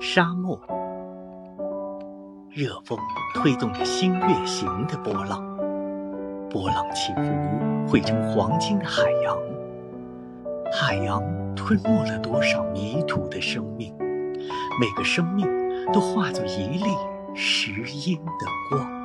沙漠，热风推动着星月形的波浪，波浪起伏汇成黄金的海洋，海洋吞没了多少迷途的生命，每个生命都化作一粒石英的光。